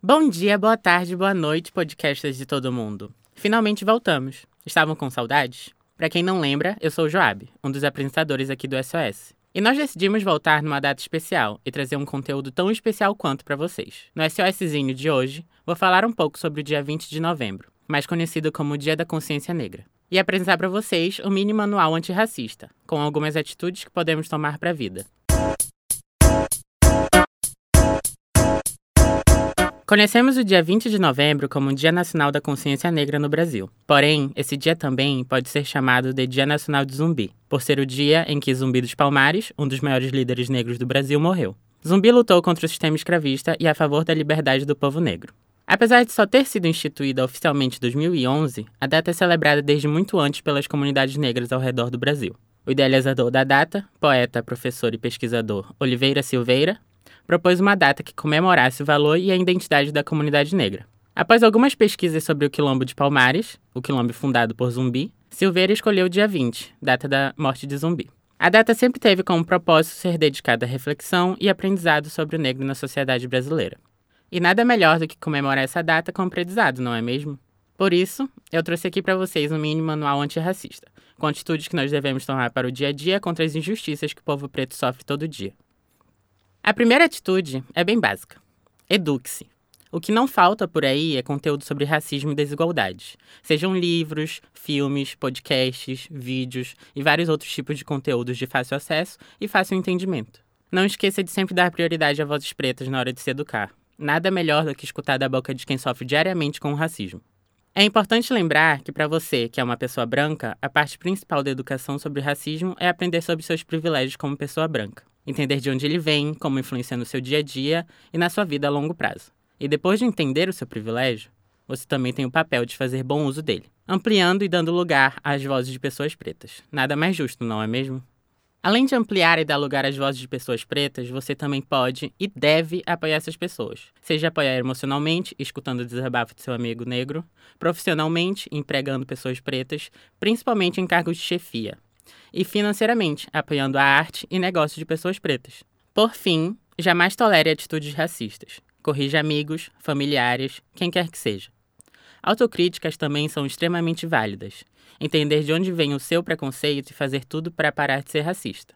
Bom dia, boa tarde, boa noite, podcasters de todo mundo. Finalmente voltamos. Estavam com saudades? Para quem não lembra, eu sou o Joab, um dos apresentadores aqui do SOS. E nós decidimos voltar numa data especial e trazer um conteúdo tão especial quanto para vocês. No SOSzinho de hoje, vou falar um pouco sobre o dia 20 de novembro, mais conhecido como Dia da Consciência Negra, e apresentar para vocês o mini manual antirracista, com algumas atitudes que podemos tomar para a vida. Conhecemos o dia 20 de novembro como Dia Nacional da Consciência Negra no Brasil. Porém, esse dia também pode ser chamado de Dia Nacional de Zumbi, por ser o dia em que Zumbi dos Palmares, um dos maiores líderes negros do Brasil, morreu. Zumbi lutou contra o sistema escravista e a favor da liberdade do povo negro. Apesar de só ter sido instituída oficialmente em 2011, a data é celebrada desde muito antes pelas comunidades negras ao redor do Brasil. O idealizador da data, poeta, professor e pesquisador Oliveira Silveira, propôs uma data que comemorasse o valor e a identidade da comunidade negra. Após algumas pesquisas sobre o Quilombo de Palmares, o quilombo fundado por Zumbi, Silveira escolheu o dia 20, data da morte de Zumbi. A data sempre teve como propósito ser dedicada à reflexão e aprendizado sobre o negro na sociedade brasileira. E nada melhor do que comemorar essa data com aprendizado, não é mesmo? Por isso, eu trouxe aqui para vocês um mini manual antirracista, com atitudes que nós devemos tomar para o dia a dia contra as injustiças que o povo preto sofre todo dia. A primeira atitude é bem básica. Eduque-se. O que não falta por aí é conteúdo sobre racismo e desigualdades. Sejam livros, filmes, podcasts, vídeos e vários outros tipos de conteúdos de fácil acesso e fácil entendimento. Não esqueça de sempre dar prioridade a vozes pretas na hora de se educar. Nada melhor do que escutar da boca de quem sofre diariamente com o racismo. É importante lembrar que, para você, que é uma pessoa branca, a parte principal da educação sobre racismo é aprender sobre seus privilégios como pessoa branca entender de onde ele vem, como influencia no seu dia a dia e na sua vida a longo prazo. E depois de entender o seu privilégio, você também tem o papel de fazer bom uso dele, ampliando e dando lugar às vozes de pessoas pretas. Nada mais justo, não é mesmo? Além de ampliar e dar lugar às vozes de pessoas pretas, você também pode e deve apoiar essas pessoas. Seja apoiar emocionalmente, escutando o desabafo de seu amigo negro, profissionalmente, empregando pessoas pretas, principalmente em cargos de chefia, e financeiramente, apoiando a arte e negócios de pessoas pretas. Por fim, jamais tolere atitudes racistas. Corrija amigos, familiares, quem quer que seja. Autocríticas também são extremamente válidas. Entender de onde vem o seu preconceito e fazer tudo para parar de ser racista.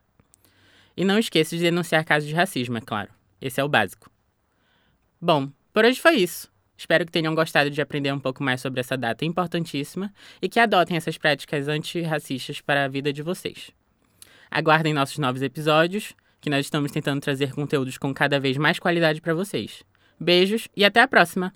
E não esqueça de denunciar casos de racismo, é claro. Esse é o básico. Bom, por hoje foi isso. Espero que tenham gostado de aprender um pouco mais sobre essa data importantíssima e que adotem essas práticas antirracistas para a vida de vocês. Aguardem nossos novos episódios, que nós estamos tentando trazer conteúdos com cada vez mais qualidade para vocês. Beijos e até a próxima!